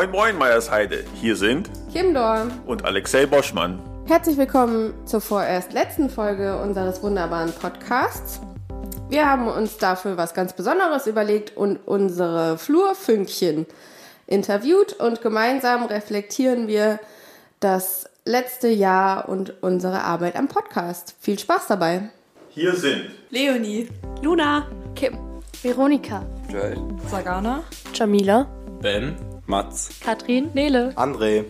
Moin Moin Meiersheide, hier sind Kim Dor und Alexei Boschmann. Herzlich willkommen zur vorerst letzten Folge unseres wunderbaren Podcasts. Wir haben uns dafür was ganz Besonderes überlegt und unsere Flurfünkchen interviewt und gemeinsam reflektieren wir das letzte Jahr und unsere Arbeit am Podcast. Viel Spaß dabei. Hier sind Leonie, Luna, Kim, Veronika, Joel, Sagana, Jamila, Ben, Mats, Katrin, Nele. André.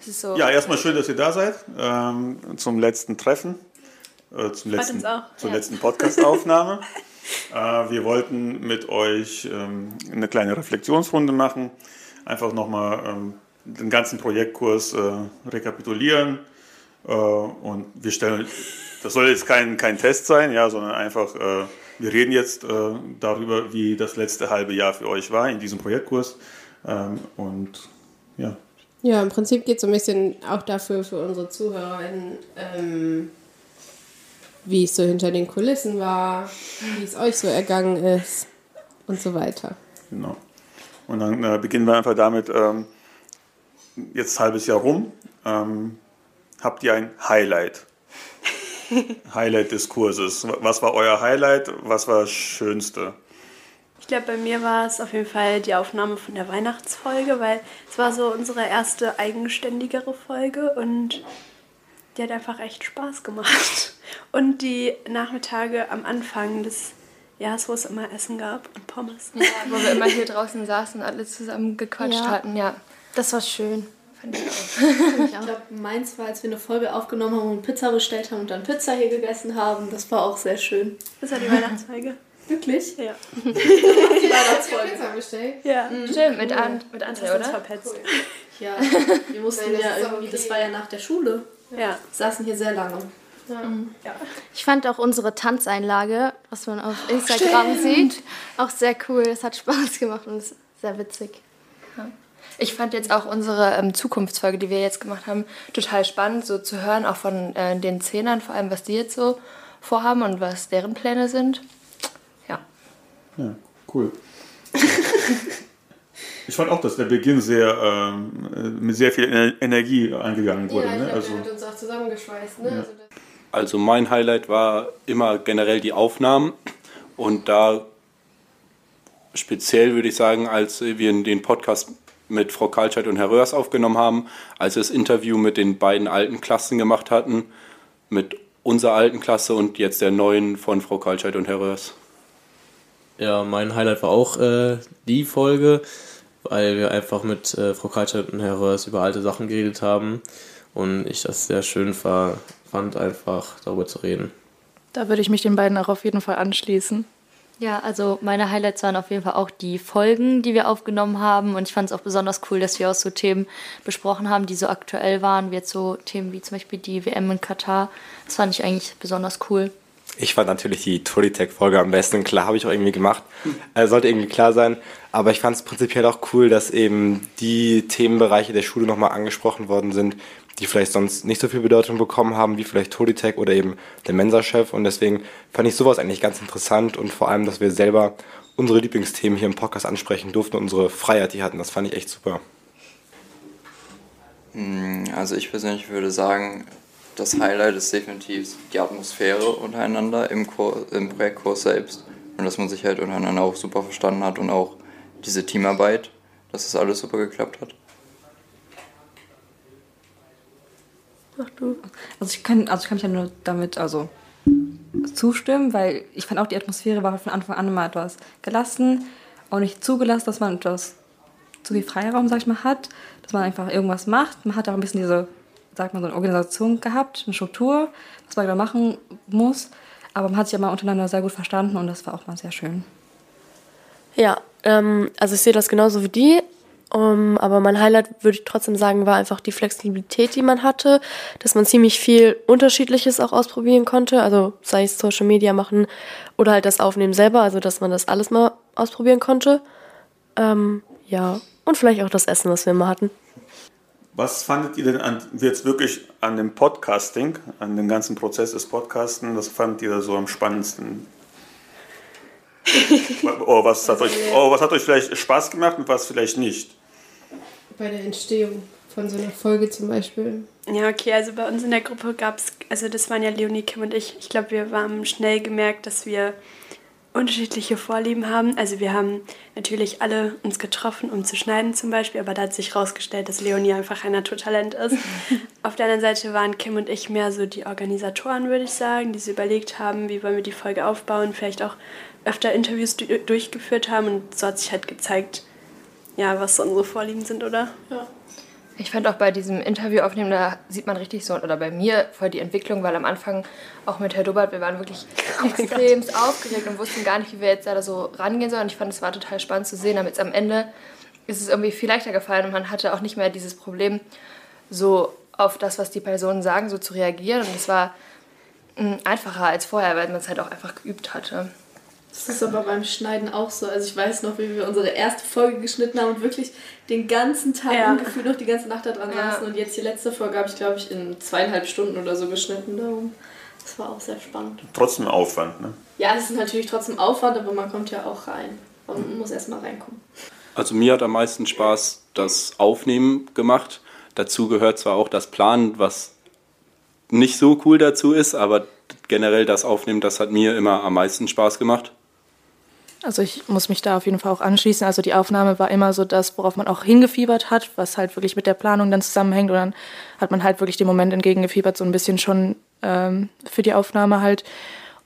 So. Ja, erstmal schön, dass ihr da seid ähm, zum letzten Treffen, äh, zum letzten, zur letzten Podcast-Aufnahme. äh, wir wollten mit euch ähm, eine kleine Reflexionsrunde machen, einfach nochmal ähm, den ganzen Projektkurs äh, rekapitulieren äh, und wir stellen, das soll jetzt kein, kein Test sein, ja, sondern einfach, äh, wir reden jetzt äh, darüber, wie das letzte halbe Jahr für euch war in diesem Projektkurs ähm, und ja, Ja, im Prinzip geht es so ein bisschen auch dafür für unsere ZuhörerInnen, ähm, wie es so hinter den Kulissen war, wie es euch so ergangen ist und so weiter. Genau. Und dann äh, beginnen wir einfach damit, ähm, jetzt halbes Jahr rum, ähm, habt ihr ein Highlight? Highlight des Kurses. Was war euer Highlight? Was war das Schönste? Glaube, bei mir war es auf jeden Fall die Aufnahme von der Weihnachtsfolge, weil es war so unsere erste eigenständigere Folge und die hat einfach echt Spaß gemacht. Und die Nachmittage am Anfang des Jahres, wo es immer Essen gab und Pommes. Ja, wo wir immer hier draußen saßen und alle zusammen gequatscht Ja. hatten. Ja, das war schön. Fand ich auch. Ich glaube, meins war, als wir eine Folge aufgenommen haben und Pizza bestellt haben und dann Pizza hier gegessen haben. Das war auch sehr schön. Das war die Weihnachtsfolge. Wirklich? Ja. Die Weihnachtsfolge. Ja. Stimmt, mit, An mit Das André, oder? verpetzt. Ja, wir mussten Nein, das ja irgendwie, okay. das war ja nach der Schule. Ja. Saßen hier sehr lange. Ich fand auch unsere Tanzeinlage, was man auf Instagram sieht, auch sehr cool. Es hat Spaß gemacht und ist sehr witzig. Ja. Ich fand jetzt auch unsere ähm, Zukunftsfolge, die wir jetzt gemacht haben, total spannend, so zu hören, auch von äh, den Zehnern, vor allem was die jetzt so vorhaben und was deren Pläne sind. Ja. Ja, cool. ich fand auch, dass der Beginn sehr ähm, äh, mit sehr viel Ener- Energie eingegangen wurde. Ja, ich ne? glaub, Also, der hat uns auch zusammengeschweißt. Ne? Also das Also mein Highlight war immer generell die Aufnahmen und da speziell würde ich sagen, als wir den Podcast mit Frau Kaltscheid und Herr Röhrs aufgenommen haben, als wir das Interview mit den beiden alten Klassen gemacht hatten, mit unserer alten Klasse und jetzt der neuen von Frau Kaltscheid und Herr Röhrs. Ja, mein Highlight war auch äh, die Folge, weil wir einfach mit äh, Frau Kaltscheid und Herr Röhrs über alte Sachen geredet haben und ich das sehr schön war, fand, einfach darüber zu reden. Da würde ich mich den beiden auch auf jeden Fall anschließen. Ja, also meine Highlights waren auf jeden Fall auch die Folgen, die wir aufgenommen haben. Und ich fand es auch besonders cool, dass wir auch so Themen besprochen haben, die so aktuell waren, wie jetzt so Themen wie zum Beispiel die WM in Katar. Das fand ich eigentlich besonders cool. Ich fand natürlich die Tolitech-Folge am besten. Klar, habe ich auch irgendwie gemacht. Äh, sollte irgendwie klar sein. Aber ich fand es prinzipiell auch cool, dass eben die Themenbereiche der Schule nochmal angesprochen worden sind, die vielleicht sonst nicht so viel Bedeutung bekommen haben, wie vielleicht Tolitech oder eben der Mensa-Chef. Und deswegen fand ich sowas eigentlich ganz interessant und vor allem, dass wir selber unsere Lieblingsthemen hier im Podcast ansprechen durften und unsere Freiheit, die hatten. Das fand ich echt super. Mm, Also ich persönlich würde sagen, das Highlight ist definitiv die Atmosphäre untereinander im, Kur im Projektkurs selbst und dass man sich halt untereinander auch super verstanden hat und auch diese Teamarbeit, dass das alles super geklappt hat. Also ich kann, also ich kann mich ja nur damit also zustimmen, weil ich fand auch die Atmosphäre war von Anfang an immer etwas gelassen, auch nicht zugelassen, dass man etwas zu viel Freiraum, sag ich mal, hat, dass man einfach irgendwas macht. Man hat auch ein bisschen diese, sagt man, so eine Organisation gehabt, eine Struktur, was man da machen muss. Aber man hat sich ja mal untereinander sehr gut verstanden und das war auch mal sehr schön. Ja, ähm, also ich sehe das genauso wie die. Um, aber mein Highlight würde ich trotzdem sagen, war einfach die Flexibilität, die man hatte, dass man ziemlich viel Unterschiedliches auch ausprobieren konnte. Also sei es Social Media machen oder halt das Aufnehmen selber, also dass man das alles mal ausprobieren konnte. Ähm, ja, und vielleicht auch das Essen, was wir immer hatten. Was fandet ihr denn an, jetzt wirklich an dem Podcasting, an dem ganzen Prozess des Podcasten, was fandet ihr da so am spannendsten? oh, was hat euch, oh, was hat euch vielleicht Spaß gemacht und was vielleicht nicht? bei der Entstehung von so einer Folge zum Beispiel? Ja, okay, also bei uns in der Gruppe gab es, also das waren ja Leonie, Kim und ich. Ich glaube, wir haben schnell gemerkt, dass wir unterschiedliche Vorlieben haben. Also wir haben natürlich alle uns getroffen, um zu schneiden zum Beispiel, aber da hat sich herausgestellt, dass Leonie einfach ein Naturtalent ist. Auf der anderen Seite waren Kim und ich mehr so die Organisatoren, würde ich sagen, die sich überlegt haben, wie wollen wir die Folge aufbauen, vielleicht auch öfter Interviews durchgeführt haben und so hat sich halt gezeigt, ja, was so unsere Vorlieben sind, oder? Ja. Ich fand auch bei diesem Interview aufnehmen, da sieht man richtig so, oder bei mir voll die Entwicklung, weil am Anfang auch mit Herr Dubbert, wir waren wirklich oh extrem aufgeregt und wussten gar nicht, wie wir jetzt da so rangehen sollen. Und ich fand, es war total spannend zu sehen, aber jetzt am Ende ist es irgendwie viel leichter gefallen und man hatte auch nicht mehr dieses Problem, so auf das, was die Personen sagen, so zu reagieren. Und es war mm, einfacher als vorher, weil man es halt auch einfach geübt hatte. Das ist aber beim Schneiden auch so. Also ich weiß noch, wie wir unsere erste Folge geschnitten haben und wirklich den ganzen Tag ja. ungefähr noch die ganze Nacht da dran ja. saßen. Und jetzt die letzte Folge habe ich, glaube ich, in zweieinhalb Stunden oder so geschnitten. Darum. Das war auch sehr spannend. Trotzdem Aufwand, ne? Ja, es ist natürlich trotzdem Aufwand, aber man kommt ja auch rein. Man muss erst mal reinkommen. Also mir hat am meisten Spaß das Aufnehmen gemacht. Dazu gehört zwar auch das Planen, was nicht so cool dazu ist, aber generell das Aufnehmen, das hat mir immer am meisten Spaß gemacht. Also ich muss mich da auf jeden Fall auch anschließen. Also die Aufnahme war immer so das, worauf man auch hingefiebert hat, was halt wirklich mit der Planung dann zusammenhängt. Und dann hat man halt wirklich dem Moment entgegengefiebert, so ein bisschen schon ähm, für die Aufnahme halt.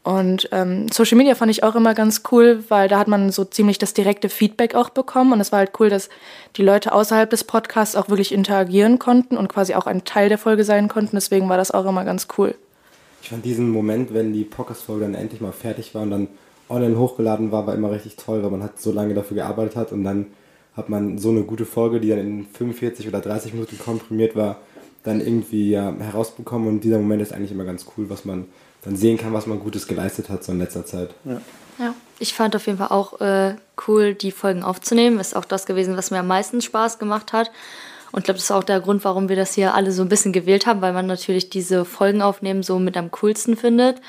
Und ähm, Social Media fand ich auch immer ganz cool, weil da hat man so ziemlich das direkte Feedback auch bekommen. Und es war halt cool, dass die Leute außerhalb des Podcasts auch wirklich interagieren konnten und quasi auch ein Teil der Folge sein konnten. Deswegen war das auch immer ganz cool. Ich fand diesen Moment, wenn die Podcast-Folge dann endlich mal fertig war und dann online hochgeladen war, war immer richtig toll, weil man halt so lange dafür gearbeitet hat und dann hat man so eine gute Folge, die dann in 45 oder 30 Minuten komprimiert war, dann irgendwie ja, herausbekommen und dieser Moment ist eigentlich immer ganz cool, was man dann sehen kann, was man Gutes geleistet hat so in letzter Zeit. Ja. ja. Ich fand auf jeden Fall auch äh, cool, die Folgen aufzunehmen. Ist auch das gewesen, was mir am meisten Spaß gemacht hat. Und ich glaube, das ist auch der Grund, warum wir das hier alle so ein bisschen gewählt haben, weil man natürlich diese Folgen aufnehmen so mit am coolsten findet.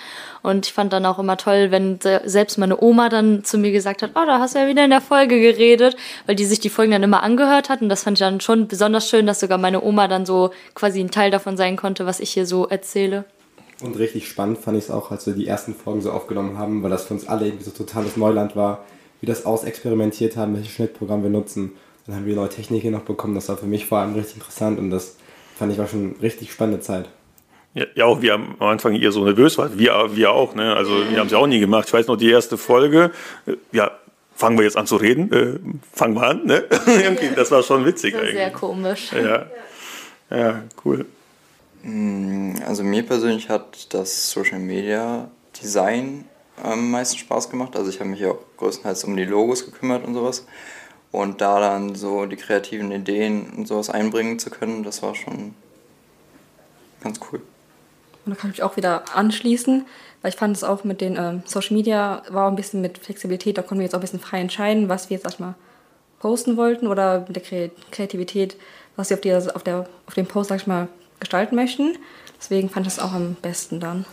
Und ich fand dann auch immer toll, wenn selbst meine Oma dann zu mir gesagt hat, oh, da hast du ja wieder in der Folge geredet, weil die sich die Folgen dann immer angehört hat. Und das fand ich dann schon besonders schön, dass sogar meine Oma dann so quasi ein Teil davon sein konnte, was ich hier so erzähle. Und richtig spannend fand ich es auch, als wir die ersten Folgen so aufgenommen haben, weil das für uns alle irgendwie so totales Neuland war, wie das ausexperimentiert haben, welches Schnittprogramm wir nutzen. Dann haben wir neue Techniken noch bekommen. Das war für mich vor allem richtig interessant und das fand ich war schon eine richtig spannende Zeit. Ja, ja, auch wie am Anfang ihr so nervös wart. Wir, wir auch, ne? Also wir haben es ja auch nie gemacht. Ich weiß noch, die erste Folge, ja, fangen wir jetzt an zu reden? Äh, fangen wir an, ne? Das war schon witzig das eigentlich. Sehr komisch. Ja. ja, cool. Mm, also mir persönlich hat das Social Media Design am meisten Spaß gemacht. Also ich habe mich auch größtenteils um die Logos gekümmert und sowas. Und da dann so die kreativen Ideen und sowas einbringen zu können, das war schon ganz cool. Und da kann ich mich auch wieder anschließen, weil ich fand es auch mit den ähm, Social Media war auch ein bisschen mit Flexibilität, da konnten wir jetzt auch ein bisschen frei entscheiden, was wir jetzt erstmal posten wollten oder mit der Kreativität, was wir auf, die, auf, der, auf dem Post, sag ich mal, gestalten möchten. Deswegen fand ich es auch am besten dann.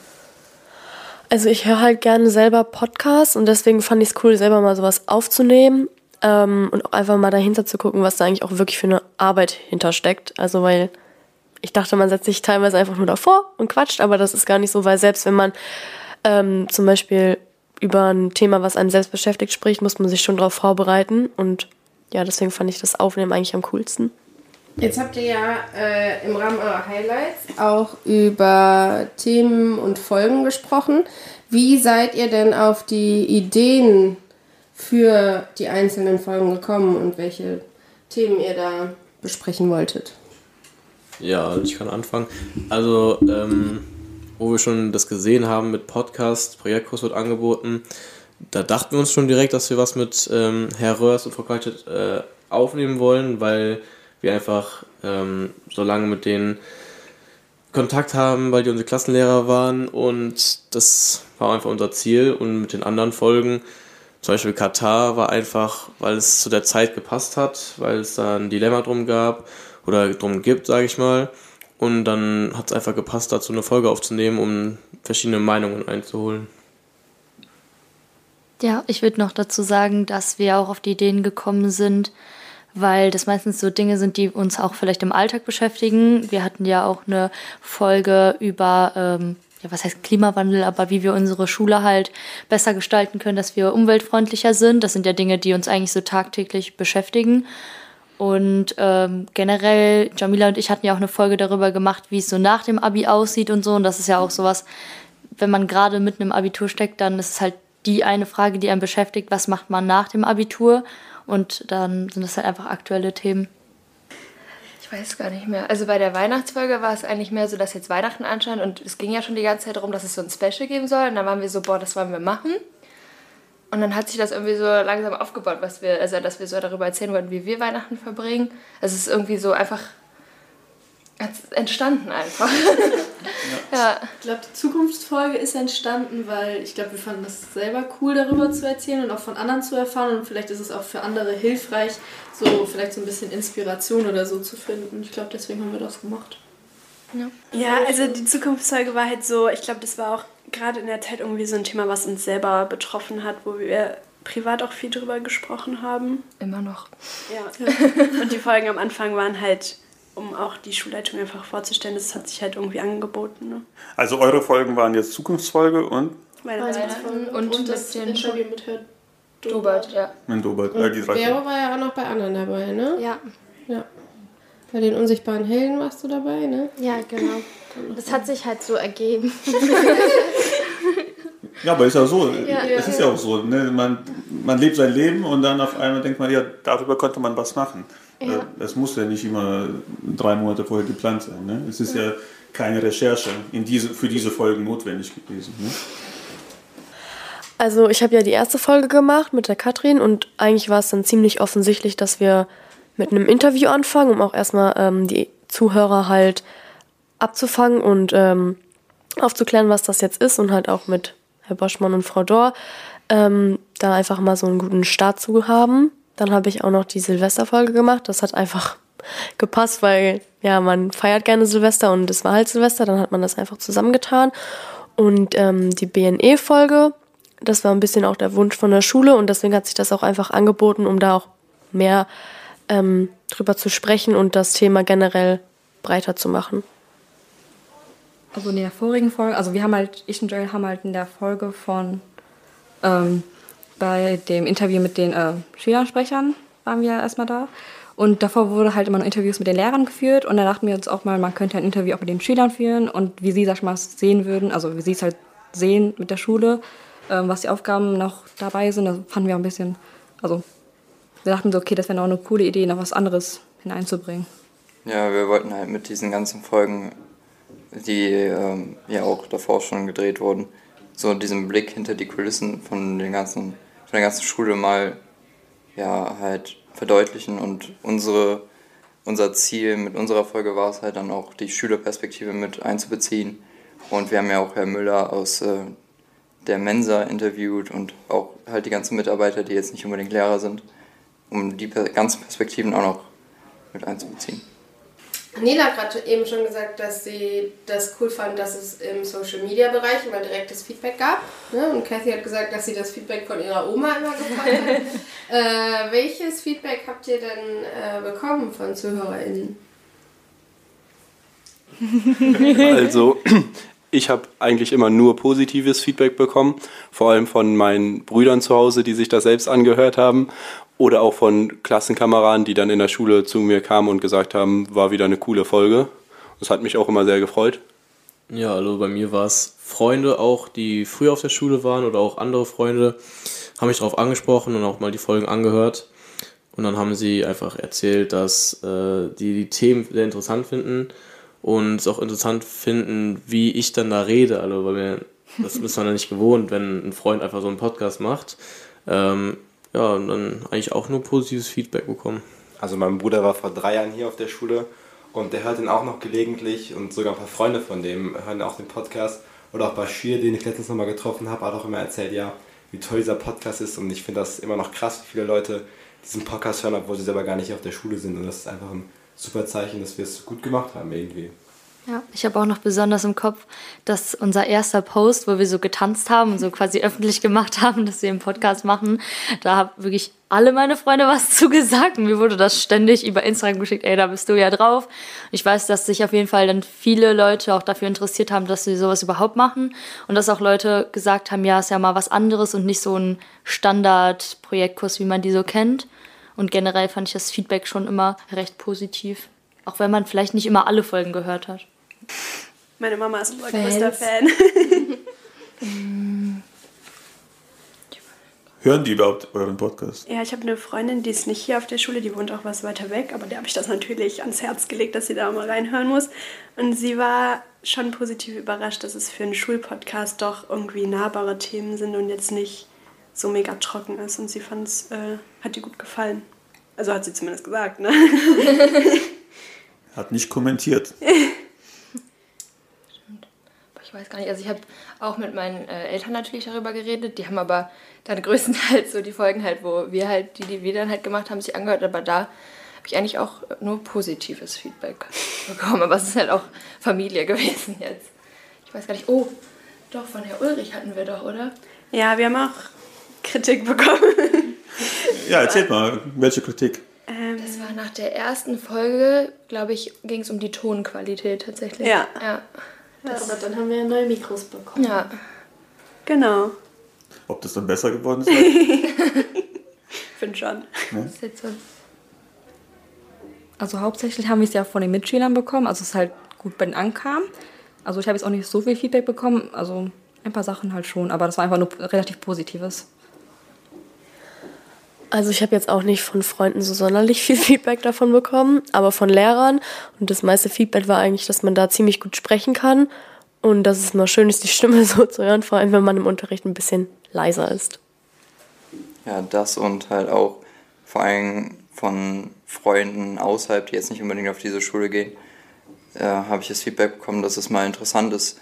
Also ich höre halt gerne selber Podcasts und deswegen fand ich es cool, selber mal sowas aufzunehmen ähm, und auch einfach mal dahinter zu gucken, was da eigentlich auch wirklich für eine Arbeit hintersteckt. Also weil ich dachte, man setzt sich teilweise einfach nur davor und quatscht, aber das ist gar nicht so, weil selbst wenn man ähm, zum Beispiel über ein Thema, was einen selbst beschäftigt, spricht, muss man sich schon darauf vorbereiten und ja, deswegen fand ich das Aufnehmen eigentlich am coolsten. Jetzt habt ihr ja äh, im Rahmen eurer Highlights auch über Themen und Folgen gesprochen. Wie seid ihr denn auf die Ideen für die einzelnen Folgen gekommen und welche Themen ihr da besprechen wolltet? Ja, also ich kann anfangen. Also, ähm, wo wir schon das gesehen haben mit Podcast, Projektkurs wird angeboten, da dachten wir uns schon direkt, dass wir was mit ähm, Herr Röhrs und Frau Kaltet äh, aufnehmen wollen, weil wir einfach ähm, so lange mit denen Kontakt haben, weil die unsere Klassenlehrer waren und das war einfach unser Ziel und mit den anderen Folgen zum Beispiel Katar war einfach, weil es zu der Zeit gepasst hat, weil es da ein Dilemma drum gab oder drum gibt, sage ich mal. Und dann hat es einfach gepasst, dazu eine Folge aufzunehmen, um verschiedene Meinungen einzuholen. Ja, ich würde noch dazu sagen, dass wir auch auf die Ideen gekommen sind, weil das meistens so Dinge sind, die uns auch vielleicht im Alltag beschäftigen. Wir hatten ja auch eine Folge über, ähm, ja, was heißt Klimawandel, aber wie wir unsere Schule halt besser gestalten können, dass wir umweltfreundlicher sind. Das sind ja Dinge, die uns eigentlich so tagtäglich beschäftigen. Und ähm, generell, Jamila und ich hatten ja auch eine Folge darüber gemacht, wie es so nach dem Abi aussieht und so. Und das ist ja auch sowas, wenn man gerade mitten im Abitur steckt, dann ist es halt die eine Frage, die einen beschäftigt, was macht man nach dem Abitur? Und dann sind das halt einfach aktuelle Themen. Weiß gar nicht mehr. Also bei der Weihnachtsfolge war es eigentlich mehr so, dass jetzt Weihnachten anscheint und es ging ja schon die ganze Zeit darum, dass es so ein Special geben soll. Und dann waren wir so, boah, das wollen wir machen. Und dann hat sich das irgendwie so langsam aufgebaut, was wir, also dass wir so darüber erzählen wollten, wie wir Weihnachten verbringen. Also es ist irgendwie so einfach entstanden einfach. ja. ja. Ich glaube, die Zukunftsfolge ist entstanden, weil ich glaube, wir fanden es selber cool, darüber zu erzählen und auch von anderen zu erfahren. Und vielleicht ist es auch für andere hilfreich, so vielleicht so ein bisschen Inspiration oder so zu finden. Ich glaube, deswegen haben wir das gemacht. Ja. ja, also die Zukunftsfolge war halt so, ich glaube, das war auch gerade in der Zeit irgendwie so ein Thema, was uns selber betroffen hat, wo wir privat auch viel drüber gesprochen haben. Immer noch. Ja. Und die Folgen am Anfang waren halt um auch die Schulleitung einfach vorzustellen, das hat sich halt irgendwie angeboten. Ne? Also eure Folgen waren jetzt Zukunftsfolge und? Weihnachtsfolge und, und das Interview mit Herrn Dobert, ja. Mit Dobert, ja, die drei. Vero war ja auch noch bei anderen dabei, ne? Ja. Ja. Bei den unsichtbaren Helden warst du dabei, ne? Ja, genau. Das hat sich halt so ergeben. ja, aber ist ja so. Ja, es ist ja auch so. Ne? Man, man lebt sein Leben und dann auf einmal denkt man, ja, darüber könnte man was machen. Ja. Äh, das muss ja nicht immer drei Monate vorher geplant sein. Ne? Es ist ja, ja keine Recherche in diese, für diese Folgen notwendig gewesen. Ne? Also ich habe ja die erste Folge gemacht mit der Katrin und eigentlich war es dann ziemlich offensichtlich, dass wir mit einem Interview anfangen, um auch erstmal ähm, die Zuhörer halt abzufangen und ähm, aufzuklären, was das jetzt ist und halt auch mit Herr Boschmann und Frau Dor ähm, da einfach mal so einen guten Start zu haben. Dann habe ich auch noch die Silvesterfolge gemacht. Das hat einfach gepasst, weil ja, man feiert gerne Silvester und es war halt Silvester, dann hat man das einfach zusammengetan. Und ähm, die BNE-Folge, das war ein bisschen auch der Wunsch von der Schule und deswegen hat sich das auch einfach angeboten, um da auch mehr ähm, drüber zu sprechen und das Thema generell breiter zu machen. Also in der vorigen Folge, also wir haben halt, ich und Joel haben halt in der Folge von ähm, bei dem Interview mit den äh, Schülersprechern waren wir erstmal da. Und davor wurde halt immer noch Interviews mit den Lehrern geführt. Und da dachten wir uns auch mal, man könnte ein Interview auch mit den Schülern führen und wie sie, sag ich mal, sehen würden, also wie sie es halt sehen mit der Schule, ähm, was die Aufgaben noch dabei sind. Das fanden wir auch ein bisschen, also wir dachten so, okay, das wäre noch eine coole Idee, noch was anderes hineinzubringen. Ja, wir wollten halt mit diesen ganzen Folgen, die ähm, ja auch davor schon gedreht wurden, so diesen Blick hinter die Kulissen von den ganzen von der ganzen Schule mal ja, halt verdeutlichen und unsere, unser Ziel mit unserer Folge war es halt dann auch, die Schülerperspektive mit einzubeziehen. Und wir haben ja auch Herr Müller aus äh, der Mensa interviewt und auch halt die ganzen Mitarbeiter, die jetzt nicht unbedingt Lehrer sind, um die ganzen Perspektiven auch noch mit einzubeziehen. Nela hat gerade eben schon gesagt, dass sie das cool fand, dass es im Social Media Bereich immer direktes Feedback gab. Ne? Und Kathy hat gesagt, dass sie das Feedback von ihrer Oma immer gefallen hat. äh, welches Feedback habt ihr denn äh, bekommen von ZuhörerInnen? Also, ich habe eigentlich immer nur positives Feedback bekommen, vor allem von meinen Brüdern zu Hause, die sich das selbst angehört haben oder auch von Klassenkameraden, die dann in der Schule zu mir kamen und gesagt haben, war wieder eine coole Folge. Das hat mich auch immer sehr gefreut. Ja, also bei mir war es Freunde auch, die früher auf der Schule waren oder auch andere Freunde, haben mich darauf angesprochen und auch mal die Folgen angehört. Und dann haben sie einfach erzählt, dass äh, die die Themen sehr interessant finden und es auch interessant finden, wie ich dann da rede. Also, weil mir, das ist man ja nicht gewohnt, wenn ein Freund einfach so einen Podcast macht. Ähm, ja, und dann eigentlich auch nur positives Feedback bekommen. Also mein Bruder war vor drei Jahren hier auf der Schule und der hört ihn auch noch gelegentlich und sogar ein paar Freunde von dem hören auch den Podcast. Oder auch Bashir, den ich letztens nochmal getroffen habe, hat auch immer erzählt, ja, wie toll dieser Podcast ist und ich finde das immer noch krass, wie viele Leute diesen Podcast hören, obwohl sie selber gar nicht auf der Schule sind und das ist einfach ein super Zeichen, dass wir es gut gemacht haben irgendwie. Ja, ich habe auch noch besonders im Kopf, dass unser erster Post, wo wir so getanzt haben und so quasi öffentlich gemacht haben, dass wir einen Podcast machen, da haben wirklich alle meine Freunde was zugesagt. Mir wurde das ständig über Instagram geschickt, ey, da bist du ja drauf. Ich weiß, dass sich auf jeden Fall dann viele Leute auch dafür interessiert haben, dass sie sowas überhaupt machen. Und dass auch Leute gesagt haben, ja, ist ja mal was anderes und nicht so ein Standard-Projektkurs, wie man die so kennt. Und generell fand ich das Feedback schon immer recht positiv. Auch wenn man vielleicht nicht immer alle Folgen gehört hat. Meine Mama ist unser größter Fan. Hören die überhaupt euren Podcast? Ja, ich habe eine Freundin, die ist nicht hier auf der Schule, die wohnt auch was weiter weg, aber der habe ich das natürlich ans Herz gelegt, dass sie da mal reinhören muss. Und sie war schon positiv überrascht, dass es für einen Schulpodcast doch irgendwie nahbare Themen sind und jetzt nicht so mega trocken ist. Und sie fand es, äh, hat ihr gut gefallen. Also hat sie zumindest gesagt, ne? Hat nicht kommentiert. Ich weiß gar nicht, also ich habe auch mit meinen äh, Eltern natürlich darüber geredet, die haben aber dann größtenteils so die Folgen halt, wo wir halt, die, die wir dann halt gemacht haben, sich angehört, aber da habe ich eigentlich auch nur positives Feedback bekommen, aber es ist halt auch Familie gewesen jetzt. Ich weiß gar nicht, oh, doch, von Herr Ulrich hatten wir doch, oder? Ja, wir haben auch Kritik bekommen. Ja, erzählt mal, welche Kritik? Ähm, Das war nach der ersten Folge, glaube ich, ging es um die Tonqualität tatsächlich. Ja. ja. Das, aber dann haben wir ja neue Mikros bekommen. Ja. Genau. Ob das dann besser geworden ist? Finde schon. Ne? Also hauptsächlich haben wir es ja von den Mitschülern bekommen, also es ist halt gut bei denen ankam. Also ich habe jetzt auch nicht so viel Feedback bekommen, also ein paar Sachen halt schon, aber das war einfach nur relativ Positives. Also ich habe jetzt auch nicht von Freunden so sonderlich viel Feedback davon bekommen, aber von Lehrern. Und das meiste Feedback war eigentlich, dass man da ziemlich gut sprechen kann und dass es mal schön ist, die Stimme so zu hören, vor allem wenn man im Unterricht ein bisschen leiser ist. Ja, das und halt auch vor allem von Freunden außerhalb, die jetzt nicht unbedingt auf diese Schule gehen, äh, habe ich das Feedback bekommen, dass es mal interessant ist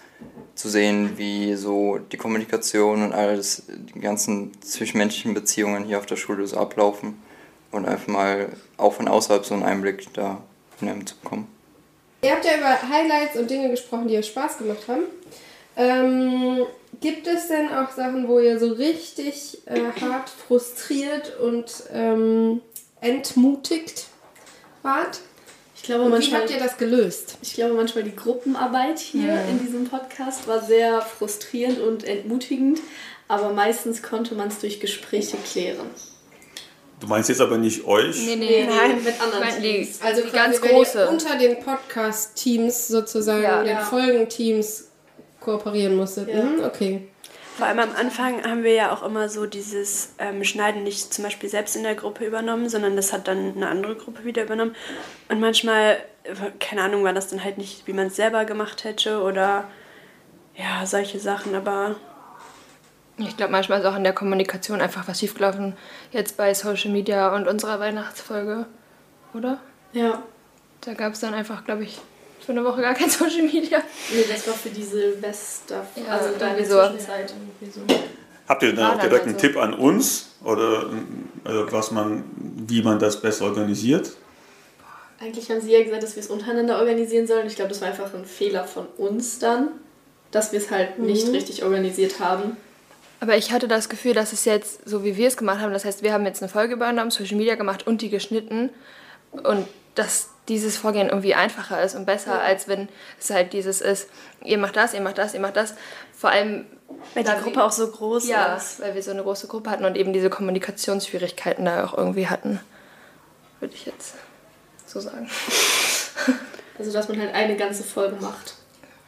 zu sehen, wie so die Kommunikation und alles, die ganzen zwischenmenschlichen Beziehungen hier auf der Schule so ablaufen und einfach mal auch von außerhalb so einen Einblick da hinein zu bekommen. Ihr habt ja über Highlights und Dinge gesprochen, die euch Spaß gemacht haben. Ähm, gibt es denn auch Sachen, wo ihr so richtig äh, hart frustriert und ähm, entmutigt wart? Ich glaube, Und wie manchmal, habt ihr das gelöst? ich glaube, manchmal die Gruppenarbeit hier Ja. in diesem Podcast war sehr frustrierend und entmutigend, aber meistens konnte man es durch Gespräche klären. Du meinst jetzt aber nicht euch? Nee, nee, Nein, mit anderen die, Teams. Also die ganz große. unter den Podcast-Teams sozusagen, Ja. den Ja. Folgenteams kooperieren musstet. Ja. Mhm, okay. Vor allem am Anfang haben wir ja auch immer so dieses ähm, Schneiden nicht zum Beispiel selbst in der Gruppe übernommen, sondern das hat dann eine andere Gruppe wieder übernommen. Und manchmal, keine Ahnung, war das dann halt nicht, wie man es selber gemacht hätte oder ja, solche Sachen. Aber Ich glaube, manchmal ist auch in der Kommunikation einfach was schiefgelaufen. Jetzt bei Social Media und unserer Weihnachtsfolge, oder? Ja. Da gab es dann einfach, glaube ich, für eine Woche gar kein Social Media. Nee, das war für die Silvester, Ja, also der so. Zwischenzeit. So. Habt ihr dann War auch dann direkt einen so. Tipp an uns? Oder also was man, wie man das besser organisiert? Eigentlich haben sie ja gesagt, dass wir es untereinander organisieren sollen. Ich glaube, das war einfach ein Fehler von uns dann, dass wir es halt nicht richtig organisiert haben. Aber ich hatte das Gefühl, dass es jetzt, so wie wir es gemacht haben, das heißt, wir haben jetzt eine Folge übernommen, Social Media gemacht und die geschnitten. Und dass dieses Vorgehen irgendwie einfacher ist und besser, als wenn es halt dieses ist, ihr macht das, ihr macht das, ihr macht das. Vor allem, weil die Gruppe wir- auch so groß ja, ist. weil wir so eine große Gruppe hatten und eben diese Kommunikationsschwierigkeiten da auch irgendwie hatten. Würde ich jetzt so sagen. Also, dass man halt eine ganze Folge macht.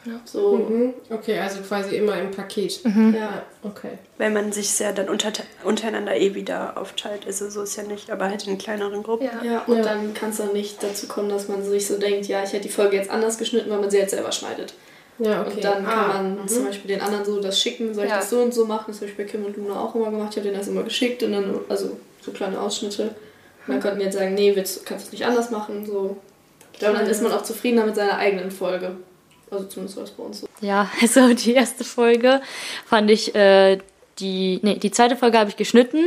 Ja. So, Mhm. Okay, also quasi immer im Paket. ja. Okay. Weil man sich ja dann unter, untereinander eh wieder aufteilt. Also so ist ja nicht, aber halt in kleineren Gruppen. Ja. Ja, und Ja. dann kann es dann nicht dazu kommen, dass man sich so denkt, ja, ich hätte die Folge jetzt anders geschnitten, weil man sie jetzt selber schneidet. Ja, okay. Und dann kann Ah, man mhm. zum Beispiel den anderen so das schicken, soll ich Ja. das so und so machen? Das habe ich bei Kim und Luna auch immer gemacht. Ich habe denen das immer geschickt und dann, also so kleine Ausschnitte. Und dann konnten wir jetzt sagen, nee, willst, kannst du es nicht anders machen. So. Ich glaube, dann ist man auch zufriedener mit seiner eigenen Folge. Also zumindest war das bei uns so. Ja, also die erste Folge fand ich, äh, die, nee, die zweite Folge habe ich geschnitten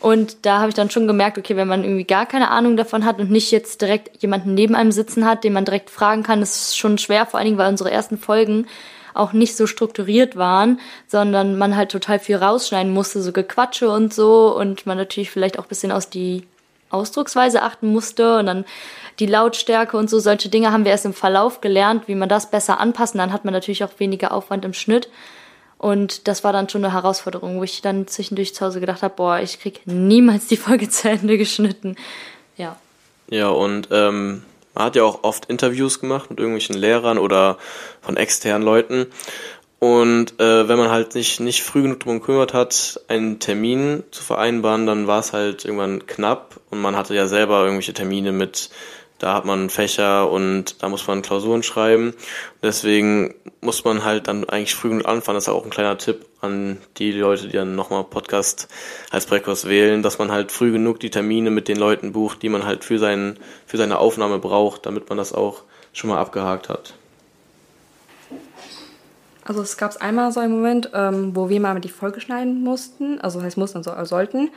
und da habe ich dann schon gemerkt, okay, wenn man irgendwie gar keine Ahnung davon hat und nicht jetzt direkt jemanden neben einem sitzen hat, den man direkt fragen kann, ist schon schwer, vor allen Dingen, weil unsere ersten Folgen auch nicht so strukturiert waren, sondern man halt total viel rausschneiden musste, so Gequatsche und so und man natürlich vielleicht auch ein bisschen aus die Ausdrucksweise achten musste und dann die Lautstärke und so solche Dinge haben wir erst im Verlauf gelernt, wie man das besser anpassen. Dann hat man natürlich auch weniger Aufwand im Schnitt. Und das war dann schon eine Herausforderung, wo ich dann zwischendurch zu Hause gedacht habe, boah, ich krieg niemals die Folge zu Ende geschnitten. Ja. Ja, und ähm, man hat ja auch oft Interviews gemacht mit irgendwelchen Lehrern oder von externen Leuten. Und äh, wenn man halt nicht, nicht früh genug darum gekümmert hat, einen Termin zu vereinbaren, dann war es halt irgendwann knapp und man hatte ja selber irgendwelche Termine mit da hat man Fächer und da muss man Klausuren schreiben. Deswegen muss man halt dann eigentlich früh genug anfangen. Das ist auch ein kleiner Tipp an die Leute, die dann nochmal Podcast als Projektkurs wählen, dass man halt früh genug die Termine mit den Leuten bucht, die man halt für, seinen, für seine Aufnahme braucht, damit man das auch schon mal abgehakt hat. Also es gab einmal so einen Moment, ähm, wo wir mal die Folge schneiden mussten, also heißt mussten, so, also sollten.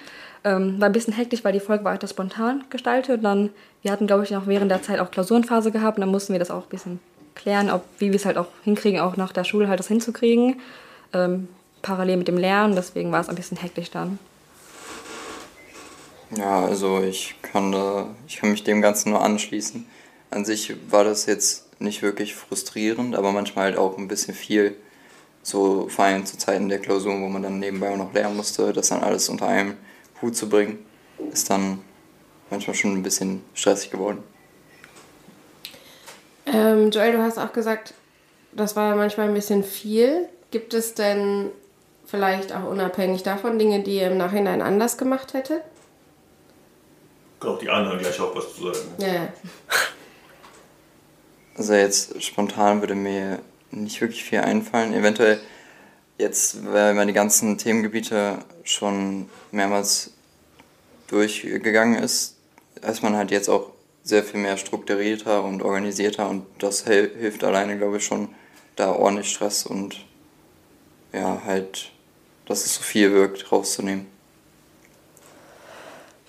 Ähm, war ein bisschen hektisch, weil die Folge war etwas spontan gestaltet. Und dann, wir hatten, glaube ich, noch während der Zeit auch Klausurenphase gehabt und dann mussten wir das auch ein bisschen klären, ob, wie wir es halt auch hinkriegen, auch nach der Schule halt das hinzukriegen. Ähm, parallel mit dem Lernen, deswegen war es ein bisschen hektisch dann. Ja, also ich kann da, ich kann mich dem Ganzen nur anschließen. An sich war das jetzt nicht wirklich frustrierend, aber manchmal halt auch ein bisschen viel. So vor allem zu Zeiten der Klausur, wo man dann nebenbei auch noch lernen musste, das dann alles unter einem Hut zu bringen, ist dann manchmal schon ein bisschen stressig geworden. Ähm, Joel, du hast auch gesagt, das war manchmal ein bisschen viel. Gibt es denn vielleicht auch unabhängig davon Dinge, die ihr im Nachhinein anders gemacht hättet? Kann auch die anderen gleich auch was zu sagen. Ja, ja. Also jetzt spontan würde mir nicht wirklich viel einfallen. Eventuell jetzt, wenn man die ganzen Themengebiete schon mehrmals durchgegangen ist, ist man halt jetzt auch sehr viel mehr strukturierter und organisierter und das hilft alleine, glaube ich, schon, da ordentlich Stress und ja, halt, dass es so viel wirkt, rauszunehmen.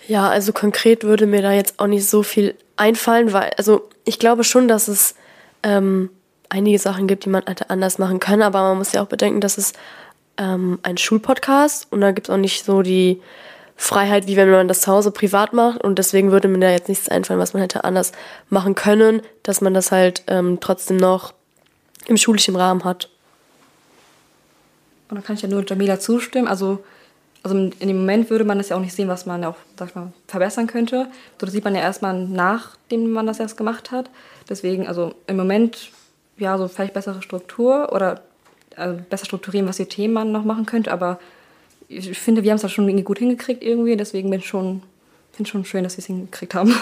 Ja, also konkret würde mir da jetzt auch nicht so viel einfallen, weil, also ich glaube schon, dass es ähm, einige Sachen gibt, die man hätte anders machen können, aber man muss ja auch bedenken, dass es ähm, ein Schulpodcast und da gibt es auch nicht so die Freiheit, wie wenn man das zu Hause privat macht und deswegen würde mir da jetzt nichts einfallen, was man hätte anders machen können, dass man das halt ähm, trotzdem noch im schulischen Rahmen hat. Und da kann ich ja nur Jamila zustimmen. Also, also in dem Moment würde man das ja auch nicht sehen, was man auch, sag ich mal, verbessern könnte. So, das sieht man ja erstmal nachdem man das erst gemacht hat. Deswegen, also im Moment, ja, so vielleicht bessere Struktur oder also besser strukturieren, was die Themen man noch machen könnte. Aber ich finde, wir haben es da schon irgendwie gut hingekriegt irgendwie. Deswegen bin ich schon, finde schon schön, dass wir es hingekriegt haben.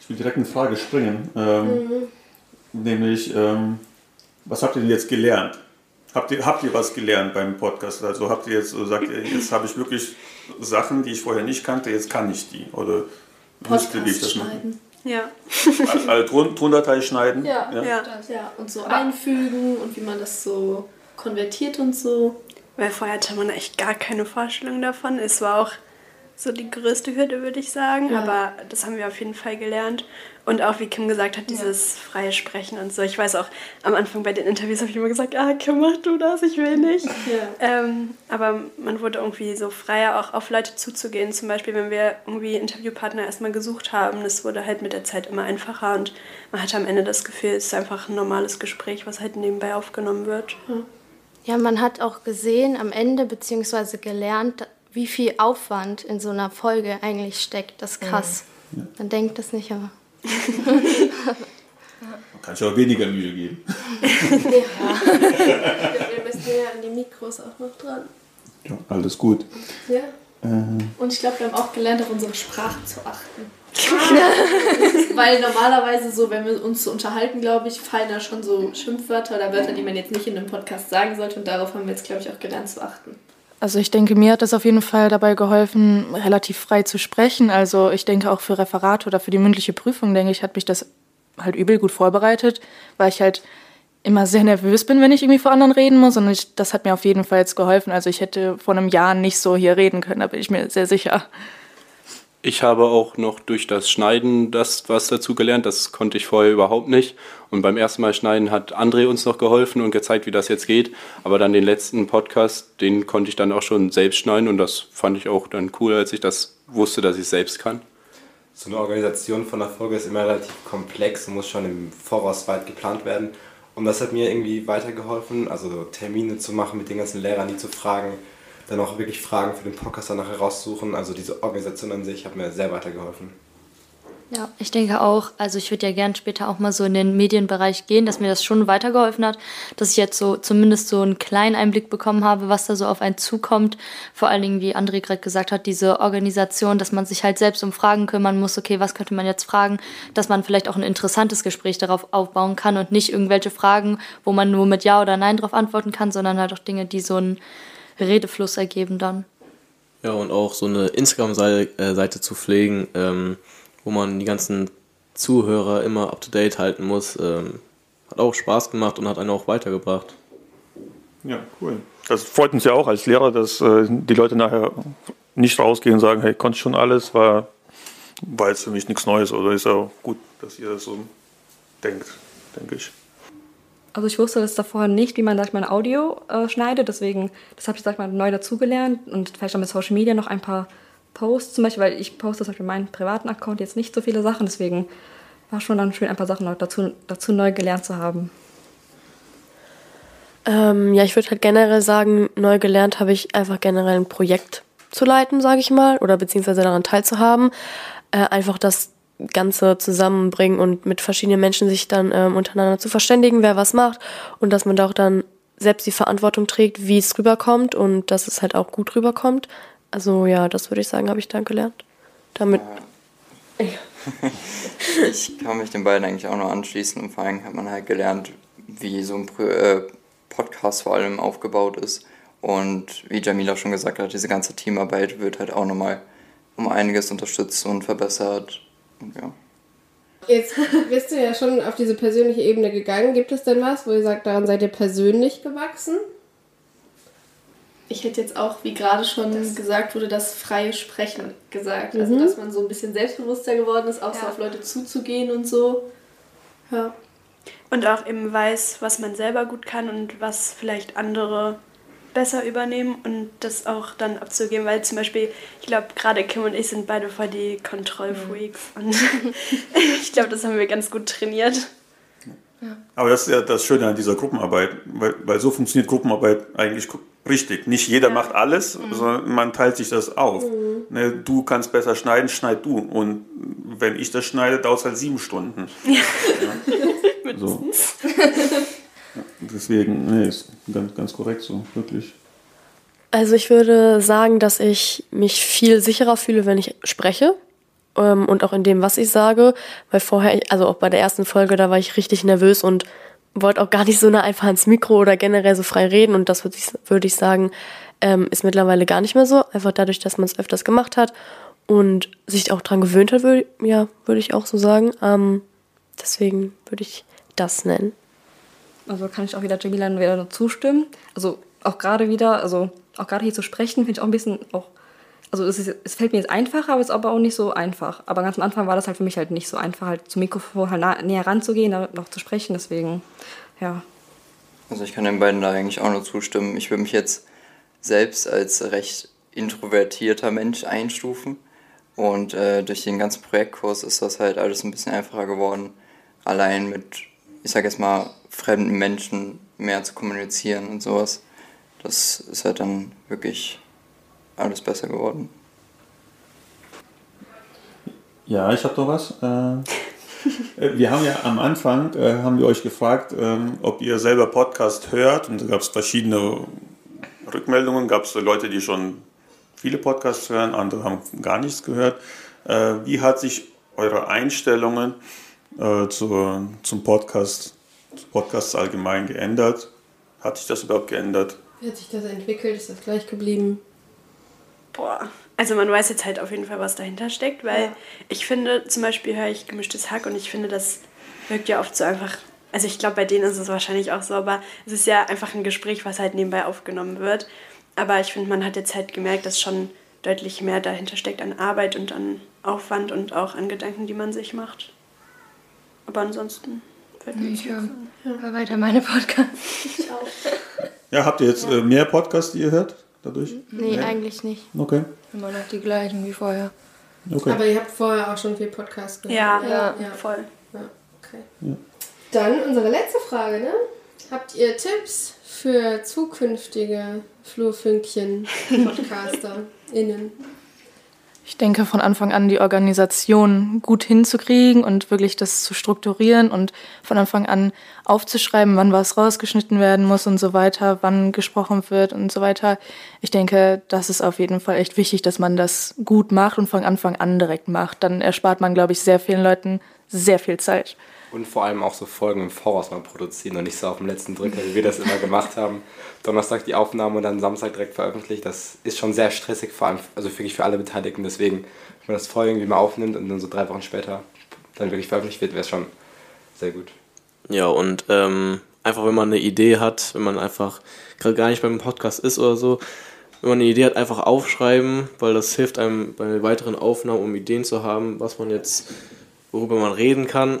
Ich will direkt eine Frage springen. Ähm, mhm. Nämlich, ähm, was habt ihr denn jetzt gelernt? Habt ihr, habt ihr was gelernt beim Podcast? Also habt ihr jetzt so sagt ihr, jetzt habe ich wirklich Sachen, die ich vorher nicht kannte, jetzt kann ich die? Oder wüsste, wie ich das mache? Ja. Also, also Ton, Tondatei schneiden? Ja, ja. ja. ja. Und so einfügen und wie man das so konvertiert und so. Weil vorher hatte man echt gar keine Vorstellung davon. Es war auch so die größte Hürde, würde ich sagen. Ja. Aber das haben wir auf jeden Fall gelernt. Und auch, wie Kim gesagt hat, dieses ja. freie Sprechen und so. Ich weiß auch, am Anfang bei den Interviews habe ich immer gesagt, ah, Kim, mach du das, ich will nicht. Ja. Ähm, aber man wurde irgendwie so freier, auch auf Leute zuzugehen. Zum Beispiel, wenn wir irgendwie Interviewpartner erstmal gesucht haben. Das wurde halt mit der Zeit immer einfacher. Und man hatte am Ende das Gefühl, es ist einfach ein normales Gespräch, was halt nebenbei aufgenommen wird. Ja, man hat auch gesehen am Ende, beziehungsweise gelernt, wie viel Aufwand in so einer Folge eigentlich steckt. Das ist krass. Ja. Man denkt das nicht, aber. Man kann sich auch weniger Mühe geben. ja. Wir müssen ja an die Mikros auch noch dran. Ja, alles gut. Ja. Äh. Und ich glaube, wir haben auch gelernt, auf unsere Sprache zu achten. Weil normalerweise so, wenn wir uns so unterhalten, glaube ich, fallen da schon so Schimpfwörter oder Wörter, die man jetzt nicht in einem Podcast sagen sollte. Und darauf haben wir jetzt, glaube ich, auch gelernt zu achten. Also ich denke, mir hat das auf jeden Fall dabei geholfen, relativ frei zu sprechen. Also ich denke auch für Referate oder für die mündliche Prüfung, denke ich, hat mich das halt übel gut vorbereitet, weil ich halt immer sehr nervös bin, wenn ich irgendwie vor anderen reden muss. Und ich, das hat mir auf jeden Fall jetzt geholfen. Also ich hätte vor einem Jahr nicht so hier reden können, da bin ich mir sehr sicher. Ich habe auch noch durch das Schneiden das was dazu gelernt. Das konnte ich vorher überhaupt nicht. Und beim ersten Mal schneiden hat André uns noch geholfen und gezeigt, wie das jetzt geht. Aber dann den letzten Podcast, den konnte ich dann auch schon selbst schneiden und das fand ich auch dann cool, als ich das wusste, dass ich es selbst kann. So eine Organisation von der Folge ist immer relativ komplex und muss schon im Voraus weit geplant werden. Und das hat mir irgendwie weitergeholfen, also Termine zu machen mit den ganzen Lehrern, die zu fragen, dann auch wirklich Fragen für den Podcast danach heraussuchen. Also diese Organisation an sich hat mir sehr weitergeholfen. Ja, ich denke auch, also ich würde ja gern später auch mal so in den Medienbereich gehen, dass mir das schon weitergeholfen hat, dass ich jetzt so zumindest so einen kleinen Einblick bekommen habe, was da so auf einen zukommt. Vor allen Dingen, wie André gerade gesagt hat, diese Organisation, dass man sich halt selbst um Fragen kümmern muss, okay, was könnte man jetzt fragen, dass man vielleicht auch ein interessantes Gespräch darauf aufbauen kann und nicht irgendwelche Fragen, wo man nur mit Ja oder Nein darauf antworten kann, sondern halt auch Dinge, die so einen Redefluss ergeben dann. Ja, und auch so eine Instagram-Seite zu pflegen, ähm, wo man die ganzen Zuhörer immer up to date halten muss. Ähm, hat auch Spaß gemacht und hat einen auch weitergebracht. Ja, cool. Das freut uns ja auch als Lehrer, dass äh, die Leute nachher nicht rausgehen und sagen, hey, konnte schon alles, war, war jetzt für mich nichts Neues oder ist ja gut, dass ihr das so denkt, denke ich. Also ich wusste das davor nicht, wie man, sag ich mal, ein Audio äh, schneidet, deswegen, das habe ich, sag ich mal, neu dazugelernt und vielleicht auch mit Social Media noch ein paar Posts zum Beispiel, weil ich poste zum Beispiel meinen privaten Account jetzt nicht so viele Sachen, deswegen war schon dann schön, ein paar Sachen noch dazu, dazu neu gelernt zu haben. Ähm, ja, ich würde halt generell sagen, neu gelernt habe ich einfach generell ein Projekt zu leiten, sage ich mal, oder beziehungsweise daran teilzuhaben. Äh, einfach das Ganze zusammenbringen und mit verschiedenen Menschen sich dann ähm, untereinander zu verständigen, wer was macht und dass man da auch dann selbst die Verantwortung trägt, wie es rüberkommt und dass es halt auch gut rüberkommt. Also ja, das würde ich sagen, habe ich dann gelernt. Damit. ich kann mich den beiden eigentlich auch noch anschließen und vor allem hat man halt gelernt, wie so ein äh, Podcast vor allem aufgebaut ist. Und wie Jamila schon gesagt hat, diese ganze Teamarbeit wird halt auch nochmal um einiges unterstützt und verbessert. Und ja. Jetzt bist du ja schon auf diese persönliche Ebene gegangen. Gibt es denn was, wo ihr sagt, daran seid ihr persönlich gewachsen? Ich hätte jetzt auch, wie gerade schon das gesagt wurde, das freie Sprechen gesagt. Also, mhm. dass man so ein bisschen selbstbewusster geworden ist, auch ja. so auf Leute zuzugehen und so. Ja. Und auch eben weiß, was man selber gut kann und was vielleicht andere besser übernehmen und das auch dann abzugeben, weil zum Beispiel, ich glaube, gerade Kim und ich sind beide voll die Kontrollfreaks mhm. und ich glaube, das haben wir ganz gut trainiert. Ja. Aber das ist ja das Schöne an dieser Gruppenarbeit, weil, weil so funktioniert Gruppenarbeit eigentlich richtig. Nicht jeder ja. macht alles, mhm. sondern man teilt sich das auf. Mhm. Ne, du kannst besser schneiden, schneid du. Und wenn ich das schneide, dauert es halt sieben Stunden. Ja. ja. so. Deswegen, nee, ist ganz, ganz korrekt so, wirklich. Also ich würde sagen, dass ich mich viel sicherer fühle, wenn ich spreche ähm, und auch in dem, was ich sage, weil vorher, also auch bei der ersten Folge, da war ich richtig nervös und wollte auch gar nicht so nah einfach ans Mikro oder generell so frei reden und das würde ich, würd ich sagen, ähm, ist mittlerweile gar nicht mehr so, einfach dadurch, dass man es öfters gemacht hat und sich auch dran gewöhnt hat, würd, ja, würde ich auch so sagen. Ähm, deswegen würde ich das nennen. Also kann ich auch wieder Jamila wieder noch zustimmen. Also auch gerade wieder, also auch gerade hier zu sprechen, finde ich auch ein bisschen auch also es, ist, es fällt mir jetzt einfacher, aber es ist aber auch nicht so einfach. Aber ganz am Anfang war das halt für mich halt nicht so einfach, halt zum Mikrofon halt nah, näher ranzugehen, da noch zu sprechen. Deswegen, ja. Also ich kann den beiden da eigentlich auch nur zustimmen. Ich würde mich jetzt selbst als recht introvertierter Mensch einstufen. Und äh, durch den ganzen Projektkurs ist das halt alles ein bisschen einfacher geworden, allein mit, ich sag jetzt mal, fremden Menschen mehr zu kommunizieren und sowas. Das ist halt dann wirklich alles besser geworden. Ja, ich habe doch was. Äh, äh, wir haben ja am Anfang, äh, haben wir euch gefragt, ähm, ob ihr selber Podcast hört. Und da gab es verschiedene Rückmeldungen. Gab es Leute, die schon viele Podcasts hören, andere haben gar nichts gehört. Wie hat sich eure Einstellungen zur, zum Podcast, zu Podcasts allgemein geändert? Hat sich das überhaupt geändert? Wie hat sich das entwickelt? Ist das gleich geblieben? boah, also man weiß jetzt halt auf jeden Fall, was dahinter steckt, weil ja. ich finde, zum Beispiel höre ich gemischtes Hack und ich finde, das wirkt ja oft so einfach. Also ich glaube, bei denen ist es wahrscheinlich auch so, aber es ist ja einfach ein Gespräch, was halt nebenbei aufgenommen wird. Aber ich finde, man hat jetzt halt gemerkt, dass schon deutlich mehr dahinter steckt an Arbeit und an Aufwand und auch an Gedanken, die man sich macht. Aber ansonsten Ich höre ein. hör weiter meine Podcasts. Ja, habt ihr jetzt äh, mehr Podcasts, die ihr hört dadurch? Nee, Ja. eigentlich nicht. Okay. Immer noch die gleichen wie vorher. Okay. Aber ihr habt vorher auch schon viel Podcast gehört. Ja, ja, ja, voll. Ja, okay. Dann unsere letzte Frage, ne? Habt ihr Tipps für zukünftige Flurfünkchen-PodcasterInnen? Ich denke, von Anfang an die Organisation gut hinzukriegen und wirklich das zu strukturieren und von Anfang an aufzuschreiben, wann was rausgeschnitten werden muss und so weiter, wann gesprochen wird und so weiter. Ich denke, das ist auf jeden Fall echt wichtig, dass man das gut macht und von Anfang an direkt macht. Dann erspart man, glaube ich, sehr vielen Leuten sehr viel Zeit. Und vor allem auch so Folgen im Voraus mal produzieren und nicht so auf dem letzten Drücker, wie wir das immer gemacht haben. Donnerstag die Aufnahme und dann Samstag direkt veröffentlicht. Das ist schon sehr stressig, vor allem also wirklich für alle Beteiligten. Deswegen, wenn man das vorher irgendwie mal aufnimmt und dann so drei Wochen später dann wirklich veröffentlicht wird, wäre es schon sehr gut. Ja, und ähm, einfach, wenn man eine Idee hat, wenn man einfach gerade gar nicht beim Podcast ist oder so, wenn man eine Idee hat, einfach aufschreiben, weil das hilft einem bei weiteren Aufnahmen, um Ideen zu haben, was man jetzt, worüber man reden kann.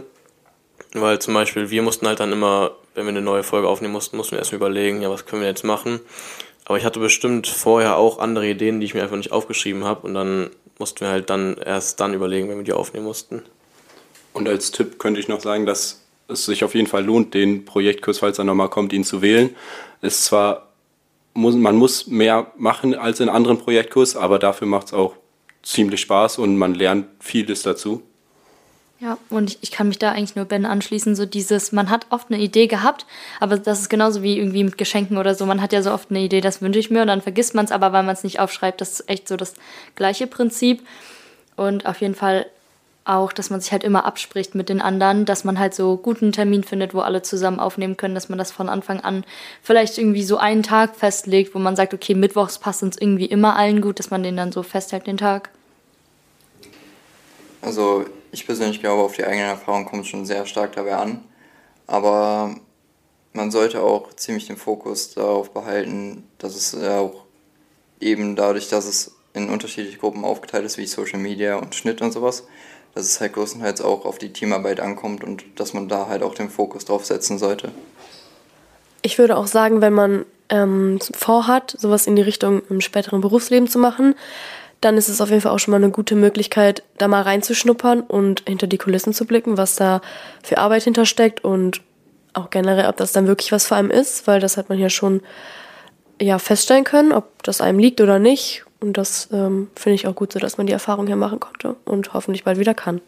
Weil zum Beispiel, wir mussten halt dann immer, wenn wir eine neue Folge aufnehmen mussten, mussten wir erst überlegen, ja, was können wir jetzt machen. Aber ich hatte bestimmt vorher auch andere Ideen, die ich mir einfach nicht aufgeschrieben habe und dann mussten wir halt dann erst dann überlegen, wenn wir die aufnehmen mussten. Und als Tipp könnte ich noch sagen, dass es sich auf jeden Fall lohnt, den Projektkurs, falls er nochmal kommt, ihn zu wählen. Ist zwar, muss, man muss mehr machen als in anderen Projektkurs, aber dafür macht es auch ziemlich Spaß und man lernt vieles dazu. Ja, und ich, ich kann mich da eigentlich nur Ben anschließen, so dieses, man hat oft eine Idee gehabt, aber das ist genauso wie irgendwie mit Geschenken oder so, man hat ja so oft eine Idee, das wünsche ich mir und dann vergisst man es, aber weil man es nicht aufschreibt, das ist echt so das gleiche Prinzip und auf jeden Fall auch, dass man sich halt immer abspricht mit den anderen, dass man halt so guten Termin findet, wo alle zusammen aufnehmen können, dass man das von Anfang an vielleicht irgendwie so einen Tag festlegt, wo man sagt, okay, mittwochs passt uns irgendwie immer allen gut, dass man den dann so festhält, den Tag. Also ich persönlich glaube, auf die eigene Erfahrung kommt es schon sehr stark dabei an. Aber man sollte auch ziemlich den Fokus darauf behalten, dass es ja auch eben dadurch, dass es in unterschiedliche Gruppen aufgeteilt ist, wie Social Media und Schnitt und sowas, dass es halt größtenteils auch auf die Teamarbeit ankommt und dass man da halt auch den Fokus drauf setzen sollte. Ich würde auch sagen, wenn man ähm, vorhat, sowas in die Richtung im späteren Berufsleben zu machen, dann ist es auf jeden Fall auch schon mal eine gute Möglichkeit, da mal reinzuschnuppern und hinter die Kulissen zu blicken, was da für Arbeit hintersteckt und auch generell, ob das dann wirklich was für einen ist, weil das hat man ja schon ja, feststellen können, ob das einem liegt oder nicht. Und das ähm, finde ich auch gut so, dass man die Erfahrung hier machen konnte und hoffentlich bald wieder kann.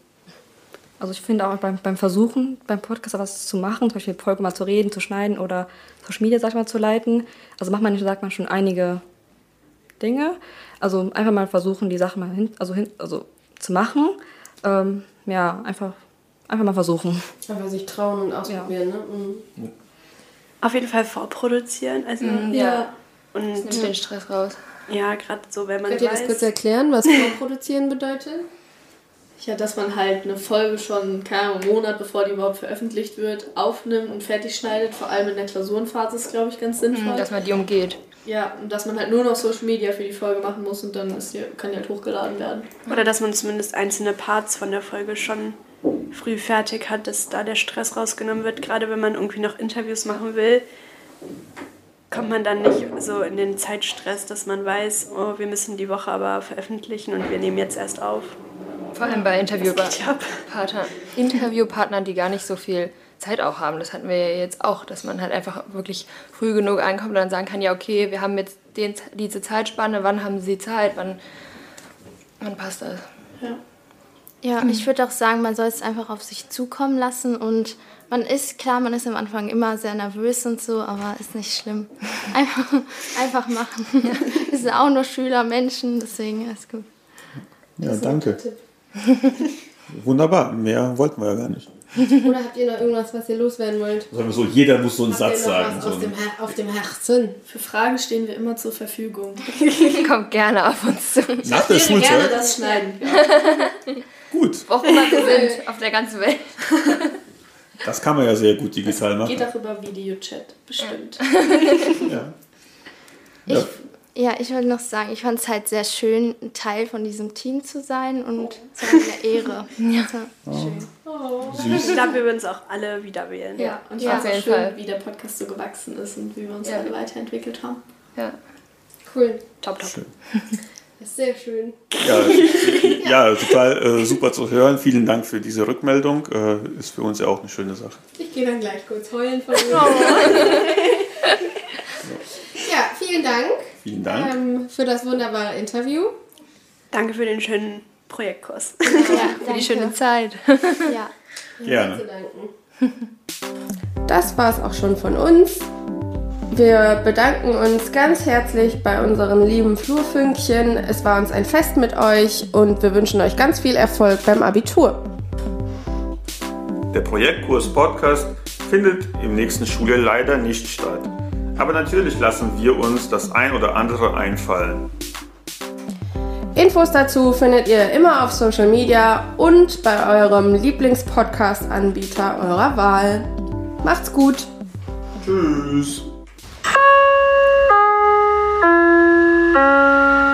Also ich finde auch beim, beim Versuchen, beim Podcast was zu machen, zum Beispiel Folge mal zu reden, zu schneiden oder Social Media, sag ich mal, zu leiten, also macht man, sagt man schon einige Dinge. Also einfach mal versuchen, die Sachen mal hin, also hin, also zu machen. Ähm, ja, einfach, einfach mal versuchen. Einfach sich trauen und ausprobieren, ne? Mhm. Auf jeden Fall vorproduzieren. Also, Mhm, ja. Und Das nimmt den Stress raus. Ja, gerade so, wenn man Könnt ihr weiß. das kurz erklären, was vorproduzieren bedeutet? Ja, dass man halt eine Folge schon, keine Ahnung, einen Monat bevor die überhaupt veröffentlicht wird, aufnimmt und fertig schneidet. Vor allem in der Klausurenphase ist, glaube ich, ganz sinnvoll. Mhm, dass man die umgeht. Ja, und dass man halt nur noch Social Media für die Folge machen muss und dann ist die, kann die halt hochgeladen werden. Oder dass man zumindest einzelne Parts von der Folge schon früh fertig hat, dass da der Stress rausgenommen wird. Gerade wenn man irgendwie noch Interviews machen will, kommt man dann nicht so in den Zeitstress, dass man weiß, oh, wir müssen die Woche aber veröffentlichen und wir nehmen jetzt erst auf. Vor allem bei Interviewpartnern, Interviewpartnern, die gar nicht so viel Zeit auch haben. Das hatten wir ja jetzt auch, dass man halt einfach wirklich früh genug ankommt und dann sagen kann, ja okay, wir haben jetzt den, diese Zeitspanne, wann haben Sie Zeit, wann, wann passt das? Ja, ich würde auch sagen, man soll es einfach auf sich zukommen lassen und man ist, klar, man ist am Anfang immer sehr nervös und so, aber ist nicht schlimm. Einfach, einfach machen. Wir sind auch nur Schüler, Menschen, deswegen ist gut. Ja, danke. Wunderbar, mehr wollten wir ja gar nicht. Oder habt ihr noch irgendwas, was ihr loswerden wollt? Sagen wir so, jeder muss so einen Habt ihr Satz noch sagen. was So auf, dem auf dem Herzen? Für Fragen stehen wir immer zur Verfügung. Kommt gerne auf uns zu. nach der Ich würde gerne Schulzeit. das schneiden. Gut, Wo auch immer wir sind, auf der ganzen Welt. das kann man ja sehr gut digital machen. Geht auch über Videochat, bestimmt. Ja. Ich, Ja, ich wollte noch sagen, ich fand es halt sehr schön, ein Teil von diesem Team zu sein und es war eine Ehre. ja. Oh. Schön. Oh. Ich glaube, wir würden es auch alle wieder wählen. Ja, und ich ja, fand es auch schön, Fall. wie der Podcast so gewachsen ist und wie wir uns ja. alle weiterentwickelt haben. Ja. Cool. Top, top. Schön. Sehr schön. Ja, ja total äh, super zu hören. Vielen Dank für diese Rückmeldung. Äh, ist für uns ja auch eine schöne Sache. Ich gehe dann gleich kurz heulen von mir. Oh. ja, vielen Dank. Vielen Dank. Ähm, für das wunderbare Interview. Danke für den schönen Projektkurs. Ja, für die schöne Zeit. ja. Gerne. Das war es auch schon von uns. Wir bedanken uns ganz herzlich bei unseren lieben Flurfünkchen. Es war uns ein Fest mit euch und wir wünschen euch ganz viel Erfolg beim Abitur. Der Projektkurs Podcast findet im nächsten Schuljahr leider nicht statt. Aber natürlich lassen wir uns das ein oder andere einfallen. Infos dazu findet ihr immer auf Social Media und bei eurem Lieblingspodcast-Anbieter eurer Wahl. Macht's gut. Tschüss.